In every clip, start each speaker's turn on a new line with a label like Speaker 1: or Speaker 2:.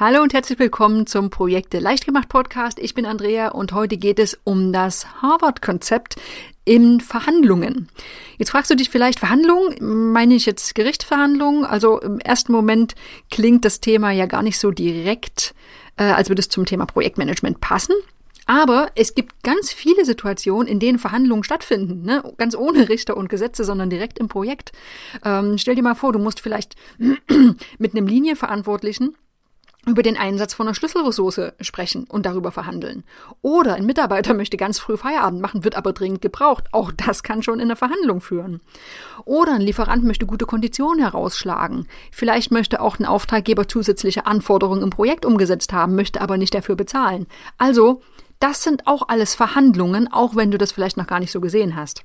Speaker 1: Hallo und herzlich willkommen zum Projekte leicht gemacht Podcast. Ich bin Andrea und heute geht es um das Harvard-Konzept in Verhandlungen. Jetzt fragst du dich vielleicht, Verhandlungen? Meine ich jetzt Gerichtsverhandlungen? Also im ersten Moment klingt das Thema ja gar nicht so direkt, äh, als würde es zum Thema Projektmanagement passen. Aber es gibt ganz viele Situationen, in denen Verhandlungen stattfinden, ne? ganz ohne Richter und Gesetze, sondern direkt im Projekt. Ähm, stell dir mal vor, du musst vielleicht mit einem Linienverantwortlichen über den Einsatz von einer Schlüsselressource sprechen und darüber verhandeln. Oder ein Mitarbeiter möchte ganz früh Feierabend machen, wird aber dringend gebraucht. Auch das kann schon in eine Verhandlung führen. Oder ein Lieferant möchte gute Konditionen herausschlagen. Vielleicht möchte auch ein Auftraggeber zusätzliche Anforderungen im Projekt umgesetzt haben, möchte aber nicht dafür bezahlen. Also, das sind auch alles Verhandlungen, auch wenn du das vielleicht noch gar nicht so gesehen hast.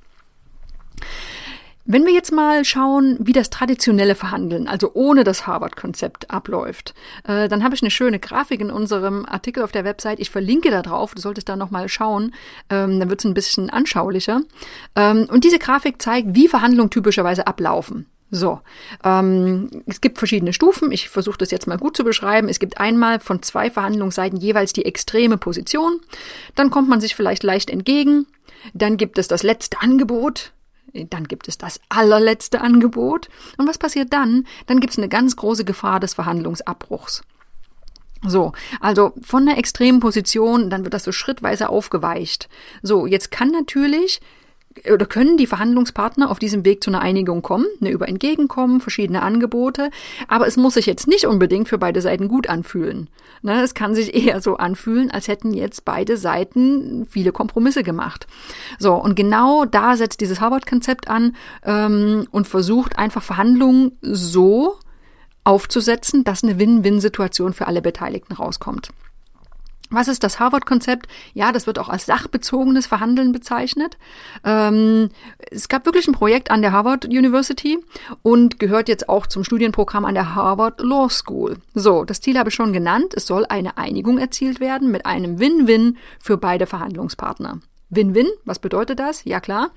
Speaker 1: Wenn wir jetzt mal schauen, wie das traditionelle Verhandeln, also ohne das Harvard-Konzept abläuft, äh, dann habe ich eine schöne Grafik in unserem Artikel auf der Website. Ich verlinke da drauf, du solltest da nochmal schauen, ähm, dann wird es ein bisschen anschaulicher. Ähm, und diese Grafik zeigt, wie Verhandlungen typischerweise ablaufen. So, ähm, es gibt verschiedene Stufen. Ich versuche das jetzt mal gut zu beschreiben. Es gibt einmal von zwei Verhandlungsseiten jeweils die extreme Position. Dann kommt man sich vielleicht leicht entgegen. Dann gibt es das letzte Angebot dann gibt es das allerletzte Angebot. Und was passiert dann? Dann gibt es eine ganz große Gefahr des Verhandlungsabbruchs. So, also von der extremen Position, dann wird das so schrittweise aufgeweicht. So, jetzt kann natürlich oder können die Verhandlungspartner auf diesem Weg zu einer Einigung kommen, ne, über Entgegenkommen, verschiedene Angebote, aber es muss sich jetzt nicht unbedingt für beide Seiten gut anfühlen. Ne, es kann sich eher so anfühlen, als hätten jetzt beide Seiten viele Kompromisse gemacht. So, und genau da setzt dieses Harvard-Konzept an ähm, und versucht einfach Verhandlungen so aufzusetzen, dass eine Win-Win-Situation für alle Beteiligten rauskommt. Was ist das Harvard-Konzept? Ja, das wird auch als sachbezogenes Verhandeln bezeichnet. Ähm, es gab wirklich ein Projekt an der Harvard University und gehört jetzt auch zum Studienprogramm an der Harvard Law School. So, das Ziel habe ich schon genannt. Es soll eine Einigung erzielt werden mit einem Win-Win für beide Verhandlungspartner. Win-Win, was bedeutet das? Ja klar,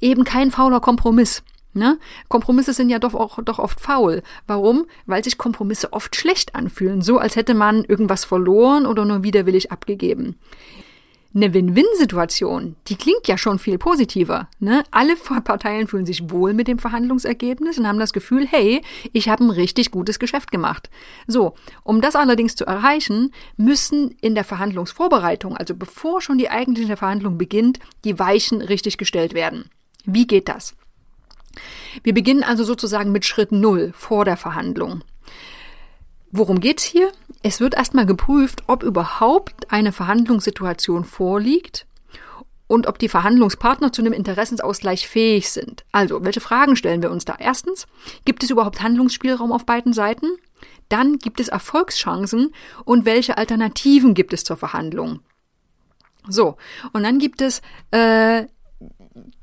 Speaker 1: eben kein fauler Kompromiss. Ne? Kompromisse sind ja doch auch doch oft faul. Warum? Weil sich Kompromisse oft schlecht anfühlen, so als hätte man irgendwas verloren oder nur widerwillig abgegeben. Eine Win-Win-Situation, die klingt ja schon viel positiver. Ne? Alle Parteien fühlen sich wohl mit dem Verhandlungsergebnis und haben das Gefühl, hey, ich habe ein richtig gutes Geschäft gemacht. So, um das allerdings zu erreichen, müssen in der Verhandlungsvorbereitung, also bevor schon die eigentliche Verhandlung beginnt, die Weichen richtig gestellt werden. Wie geht das? Wir beginnen also sozusagen mit Schritt Null vor der Verhandlung. Worum geht's hier? Es wird erstmal geprüft, ob überhaupt eine Verhandlungssituation vorliegt und ob die Verhandlungspartner zu einem Interessensausgleich fähig sind. Also, welche Fragen stellen wir uns da? Erstens, gibt es überhaupt Handlungsspielraum auf beiden Seiten? Dann gibt es Erfolgschancen und welche Alternativen gibt es zur Verhandlung? So, und dann gibt es äh,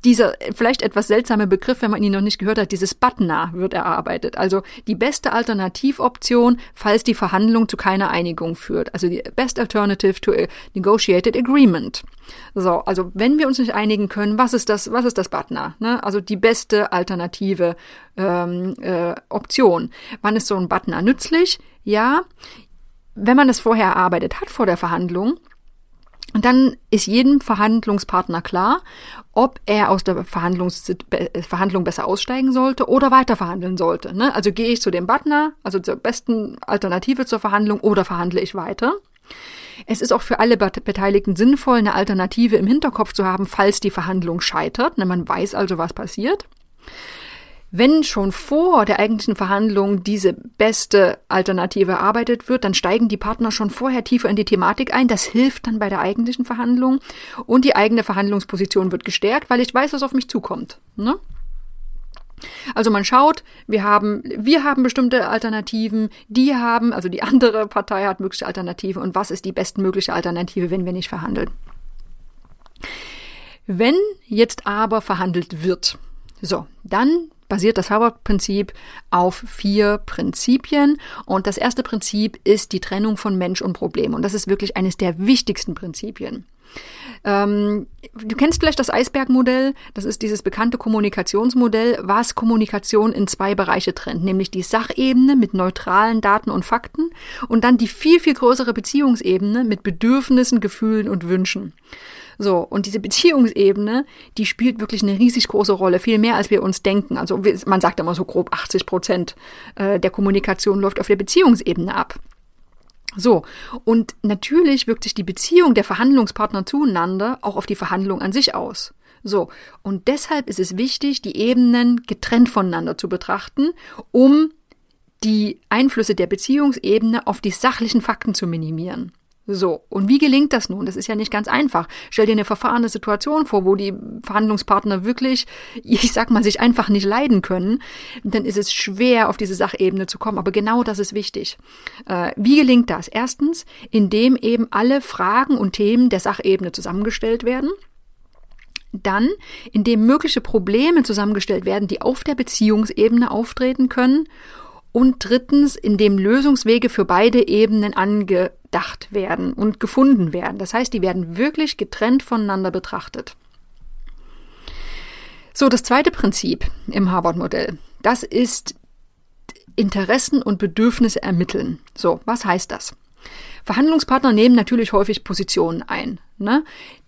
Speaker 1: dieser vielleicht etwas seltsame Begriff, wenn man ihn noch nicht gehört hat, dieses Butner wird erarbeitet. Also die beste Alternativoption, falls die Verhandlung zu keiner Einigung führt. Also die best alternative to a negotiated agreement. So, also wenn wir uns nicht einigen können, was ist das, was ist das Butner? Ne? Also die beste alternative ähm, äh, Option. Wann ist so ein Butner nützlich? Ja, wenn man das vorher erarbeitet hat vor der Verhandlung, und dann ist jedem Verhandlungspartner klar, ob er aus der Verhandlungs Verhandlung besser aussteigen sollte oder weiter verhandeln sollte. Ne? Also gehe ich zu dem Butner, also zur besten Alternative zur Verhandlung, oder verhandle ich weiter. Es ist auch für alle Beteiligten sinnvoll, eine Alternative im Hinterkopf zu haben, falls die Verhandlung scheitert. Ne? Man weiß also, was passiert. Wenn schon vor der eigentlichen Verhandlung diese beste Alternative erarbeitet wird, dann steigen die Partner schon vorher tiefer in die Thematik ein. Das hilft dann bei der eigentlichen Verhandlung und die eigene Verhandlungsposition wird gestärkt, weil ich weiß, was auf mich zukommt. Ne? Also man schaut, wir haben, wir haben bestimmte Alternativen, die haben, also die andere Partei hat mögliche Alternativen und was ist die bestmögliche Alternative, wenn wir nicht verhandeln. Wenn jetzt aber verhandelt wird, so, dann basiert das Harvard-Prinzip auf vier Prinzipien. Und das erste Prinzip ist die Trennung von Mensch und Problem. Und das ist wirklich eines der wichtigsten Prinzipien. Ähm, du kennst vielleicht das Eisbergmodell. Das ist dieses bekannte Kommunikationsmodell, was Kommunikation in zwei Bereiche trennt, nämlich die Sachebene mit neutralen Daten und Fakten und dann die viel, viel größere Beziehungsebene mit Bedürfnissen, Gefühlen und Wünschen. So, und diese Beziehungsebene, die spielt wirklich eine riesig große Rolle, viel mehr als wir uns denken. Also man sagt immer so grob 80 Prozent äh, der Kommunikation läuft auf der Beziehungsebene ab. So, und natürlich wirkt sich die Beziehung der Verhandlungspartner zueinander auch auf die Verhandlung an sich aus. So, und deshalb ist es wichtig, die Ebenen getrennt voneinander zu betrachten, um die Einflüsse der Beziehungsebene auf die sachlichen Fakten zu minimieren. So, und wie gelingt das nun? Das ist ja nicht ganz einfach. Stell dir eine verfahrene Situation vor, wo die Verhandlungspartner wirklich, ich sag mal, sich einfach nicht leiden können. Dann ist es schwer, auf diese Sachebene zu kommen. Aber genau das ist wichtig. Äh, wie gelingt das? Erstens, indem eben alle Fragen und Themen der Sachebene zusammengestellt werden. Dann, indem mögliche Probleme zusammengestellt werden, die auf der Beziehungsebene auftreten können und drittens, indem Lösungswege für beide Ebenen angedacht werden und gefunden werden. Das heißt, die werden wirklich getrennt voneinander betrachtet. So, das zweite Prinzip im Harvard-Modell, das ist Interessen und Bedürfnisse ermitteln. So, was heißt das? Verhandlungspartner nehmen natürlich häufig Positionen ein. Ne?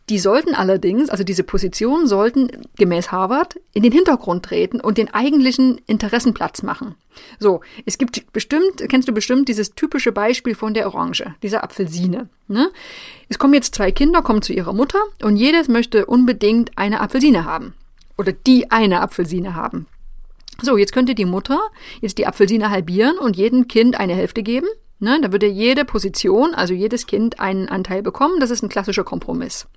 Speaker 1: Die sollten allerdings, also diese Positionen sollten gemäß Harvard in den Hintergrund treten und den eigentlichen Interessenplatz machen. So, es gibt bestimmt, kennst du bestimmt dieses typische Beispiel von der Orange, dieser Apfelsine. Ne? Es kommen jetzt zwei Kinder, kommen zu ihrer Mutter und jedes möchte unbedingt eine Apfelsine haben. Oder die eine Apfelsine haben. So, jetzt könnte die Mutter jetzt die Apfelsine halbieren und jedem Kind eine Hälfte geben. Ne, da würde jede Position, also jedes Kind einen Anteil bekommen. Das ist ein klassischer Kompromiss.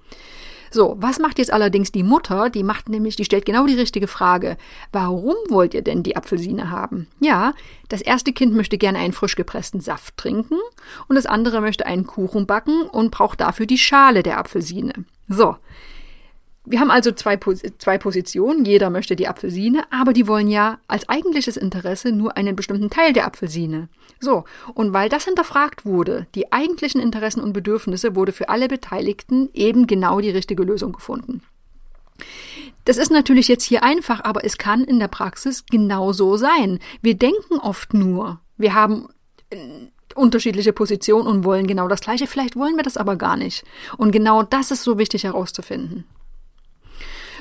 Speaker 1: So, was macht jetzt allerdings die Mutter? Die macht nämlich, die stellt genau die richtige Frage. Warum wollt ihr denn die Apfelsine haben? Ja, das erste Kind möchte gerne einen frisch gepressten Saft trinken und das andere möchte einen Kuchen backen und braucht dafür die Schale der Apfelsine. So, wir haben also zwei, zwei Positionen. Jeder möchte die Apfelsine, aber die wollen ja als eigentliches Interesse nur einen bestimmten Teil der Apfelsine. So. Und weil das hinterfragt wurde, die eigentlichen Interessen und Bedürfnisse, wurde für alle Beteiligten eben genau die richtige Lösung gefunden. Das ist natürlich jetzt hier einfach, aber es kann in der Praxis genauso sein. Wir denken oft nur, wir haben äh, unterschiedliche Positionen und wollen genau das Gleiche. Vielleicht wollen wir das aber gar nicht. Und genau das ist so wichtig herauszufinden.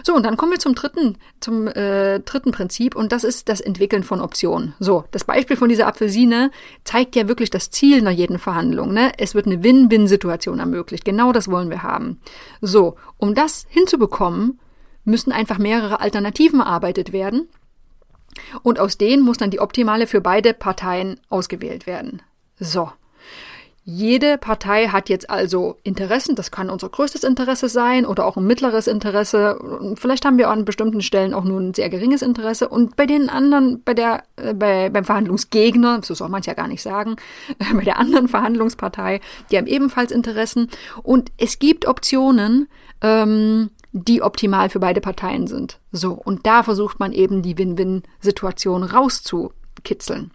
Speaker 1: So, und dann kommen wir zum dritten, zum äh, dritten Prinzip und das ist das Entwickeln von Optionen. So, das Beispiel von dieser Apfelsine zeigt ja wirklich das Ziel nach jeden Verhandlung. Ne? Es wird eine Win-Win-Situation ermöglicht. Genau das wollen wir haben. So, um das hinzubekommen, müssen einfach mehrere Alternativen erarbeitet werden. Und aus denen muss dann die optimale für beide Parteien ausgewählt werden. So. Jede Partei hat jetzt also Interessen, das kann unser größtes Interesse sein oder auch ein mittleres Interesse. Vielleicht haben wir an bestimmten Stellen auch nur ein sehr geringes Interesse. Und bei den anderen, bei der, äh, bei, beim Verhandlungsgegner, so soll man es ja gar nicht sagen, bei der anderen Verhandlungspartei, die haben ebenfalls Interessen. Und es gibt Optionen, ähm, die optimal für beide Parteien sind. So, und da versucht man eben die Win-Win-Situation rauszukitzeln.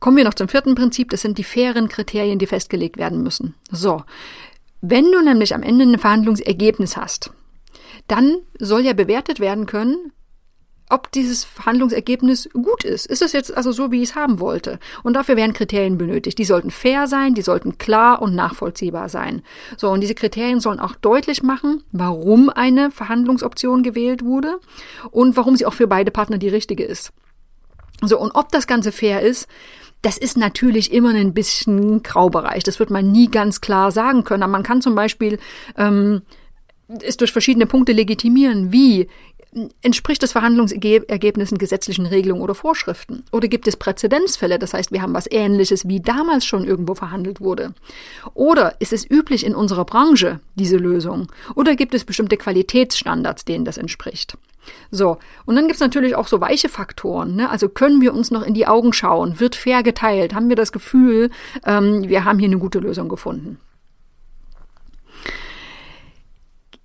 Speaker 1: Kommen wir noch zum vierten Prinzip, das sind die fairen Kriterien, die festgelegt werden müssen. So, wenn du nämlich am Ende ein Verhandlungsergebnis hast, dann soll ja bewertet werden können, ob dieses Verhandlungsergebnis gut ist. Ist es jetzt also so, wie ich es haben wollte? Und dafür werden Kriterien benötigt. Die sollten fair sein, die sollten klar und nachvollziehbar sein. So, und diese Kriterien sollen auch deutlich machen, warum eine Verhandlungsoption gewählt wurde und warum sie auch für beide Partner die richtige ist. So, und ob das Ganze fair ist, das ist natürlich immer ein bisschen Graubereich. Das wird man nie ganz klar sagen können. Aber man kann zum Beispiel ähm, es durch verschiedene Punkte legitimieren, wie entspricht das Verhandlungsergebnis gesetzlichen Regelungen oder Vorschriften? Oder gibt es Präzedenzfälle? Das heißt, wir haben was Ähnliches, wie damals schon irgendwo verhandelt wurde. Oder ist es üblich in unserer Branche, diese Lösung? Oder gibt es bestimmte Qualitätsstandards, denen das entspricht? So, und dann gibt's natürlich auch so weiche Faktoren. Ne? Also können wir uns noch in die Augen schauen? Wird fair geteilt? Haben wir das Gefühl, ähm, wir haben hier eine gute Lösung gefunden?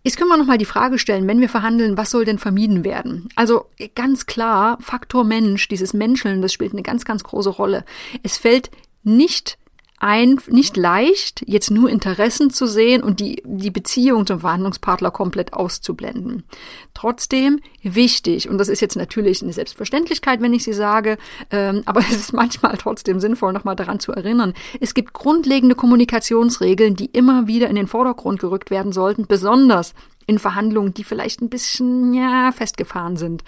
Speaker 1: Jetzt können wir nochmal die Frage stellen, wenn wir verhandeln, was soll denn vermieden werden? Also ganz klar, Faktor Mensch, dieses Menscheln, das spielt eine ganz, ganz große Rolle. Es fällt nicht ein, nicht leicht, jetzt nur Interessen zu sehen und die, die Beziehung zum Verhandlungspartner komplett auszublenden. Trotzdem wichtig, und das ist jetzt natürlich eine Selbstverständlichkeit, wenn ich sie sage, ähm, aber es ist manchmal trotzdem sinnvoll, nochmal daran zu erinnern. Es gibt grundlegende Kommunikationsregeln, die immer wieder in den Vordergrund gerückt werden sollten, besonders in Verhandlungen, die vielleicht ein bisschen ja festgefahren sind.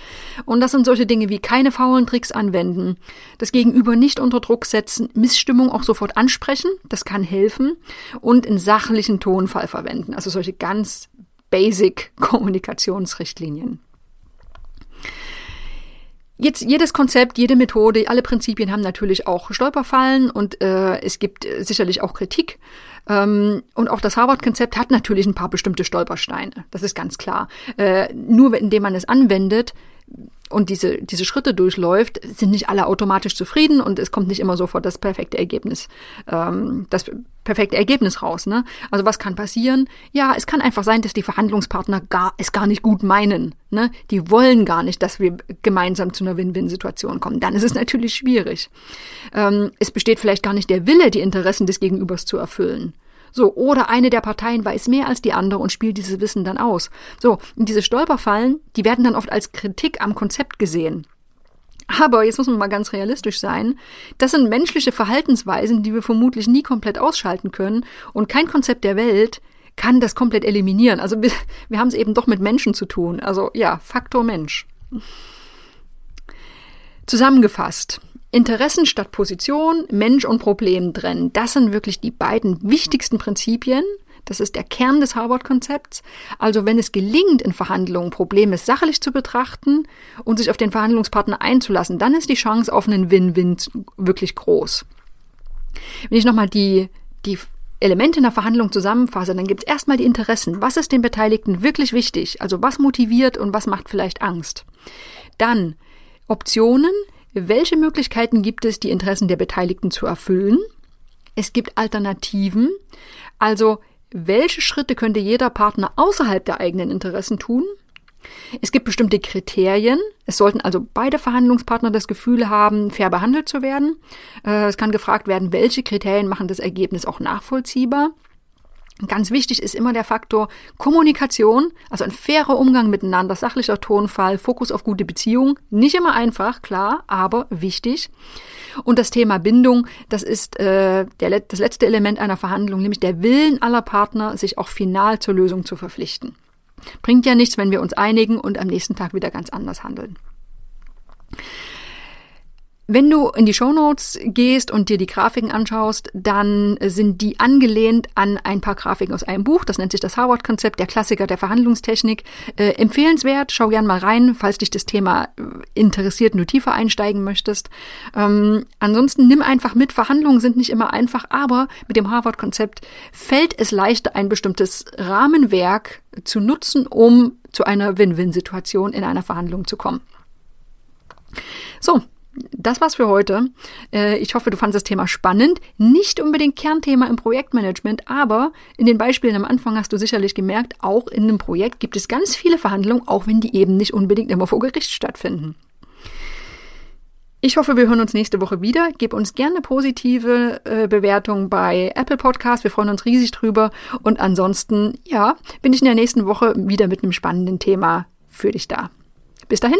Speaker 1: Und das sind solche Dinge wie keine faulen Tricks anwenden, das Gegenüber nicht unter Druck setzen, Missstimmung auch sofort ansprechen, das kann helfen und in sachlichen Tonfall verwenden. Also solche ganz basic Kommunikationsrichtlinien. Jetzt jedes Konzept, jede Methode, alle Prinzipien haben natürlich auch Stolperfallen und äh, es gibt sicherlich auch Kritik. Ähm, und auch das Harvard-Konzept hat natürlich ein paar bestimmte Stolpersteine. Das ist ganz klar. Äh, nur indem man es anwendet, und diese, diese Schritte durchläuft, sind nicht alle automatisch zufrieden und es kommt nicht immer sofort das perfekte Ergebnis, ähm, das perfekte Ergebnis raus. Ne? Also was kann passieren? Ja, es kann einfach sein, dass die Verhandlungspartner gar, es gar nicht gut meinen. Ne? Die wollen gar nicht, dass wir gemeinsam zu einer Win-Win-Situation kommen. Dann ist es natürlich schwierig. Ähm, es besteht vielleicht gar nicht der Wille, die Interessen des Gegenübers zu erfüllen. So, oder eine der Parteien weiß mehr als die andere und spielt dieses Wissen dann aus. So, und diese Stolperfallen, die werden dann oft als Kritik am Konzept gesehen. Aber jetzt muss man mal ganz realistisch sein. Das sind menschliche Verhaltensweisen, die wir vermutlich nie komplett ausschalten können. Und kein Konzept der Welt kann das komplett eliminieren. Also wir, wir haben es eben doch mit Menschen zu tun. Also ja, Faktor Mensch. Zusammengefasst. Interessen statt Position, Mensch und Problem trennen. Das sind wirklich die beiden wichtigsten Prinzipien. Das ist der Kern des Harvard-Konzepts. Also wenn es gelingt, in Verhandlungen Probleme sachlich zu betrachten und sich auf den Verhandlungspartner einzulassen, dann ist die Chance auf einen Win-Win wirklich groß. Wenn ich nochmal die, die Elemente in der Verhandlung zusammenfasse, dann gibt es erstmal die Interessen. Was ist den Beteiligten wirklich wichtig? Also was motiviert und was macht vielleicht Angst? Dann Optionen, welche Möglichkeiten gibt es, die Interessen der Beteiligten zu erfüllen? Es gibt Alternativen. Also, welche Schritte könnte jeder Partner außerhalb der eigenen Interessen tun? Es gibt bestimmte Kriterien. Es sollten also beide Verhandlungspartner das Gefühl haben, fair behandelt zu werden. Äh, es kann gefragt werden, welche Kriterien machen das Ergebnis auch nachvollziehbar. Ganz wichtig ist immer der Faktor Kommunikation, also ein fairer Umgang miteinander, sachlicher Tonfall, Fokus auf gute Beziehungen. Nicht immer einfach, klar, aber wichtig. Und das Thema Bindung, das ist äh, der, das letzte Element einer Verhandlung, nämlich der Willen aller Partner, sich auch final zur Lösung zu verpflichten. Bringt ja nichts, wenn wir uns einigen und am nächsten Tag wieder ganz anders handeln. Wenn du in die Shownotes gehst und dir die Grafiken anschaust, dann sind die angelehnt an ein paar Grafiken aus einem Buch. Das nennt sich das Harvard-Konzept, der Klassiker der Verhandlungstechnik. Äh, empfehlenswert, schau gern mal rein, falls dich das Thema äh, interessiert und du tiefer einsteigen möchtest. Ähm, ansonsten nimm einfach mit, Verhandlungen sind nicht immer einfach, aber mit dem Harvard-Konzept fällt es leichter, ein bestimmtes Rahmenwerk zu nutzen, um zu einer Win-Win-Situation in einer Verhandlung zu kommen. So, das war's für heute. Äh, ich hoffe, du fandest das Thema spannend. Nicht unbedingt Kernthema im Projektmanagement, aber in den Beispielen am Anfang hast du sicherlich gemerkt, auch in einem Projekt gibt es ganz viele Verhandlungen, auch wenn die eben nicht unbedingt immer vor Gericht stattfinden. Ich hoffe, wir hören uns nächste Woche wieder. Gib uns gerne positive äh, Bewertung bei Apple Podcast. Wir freuen uns riesig drüber. Und ansonsten, ja, bin ich in der nächsten Woche wieder mit einem spannenden Thema für dich da. Bis dahin.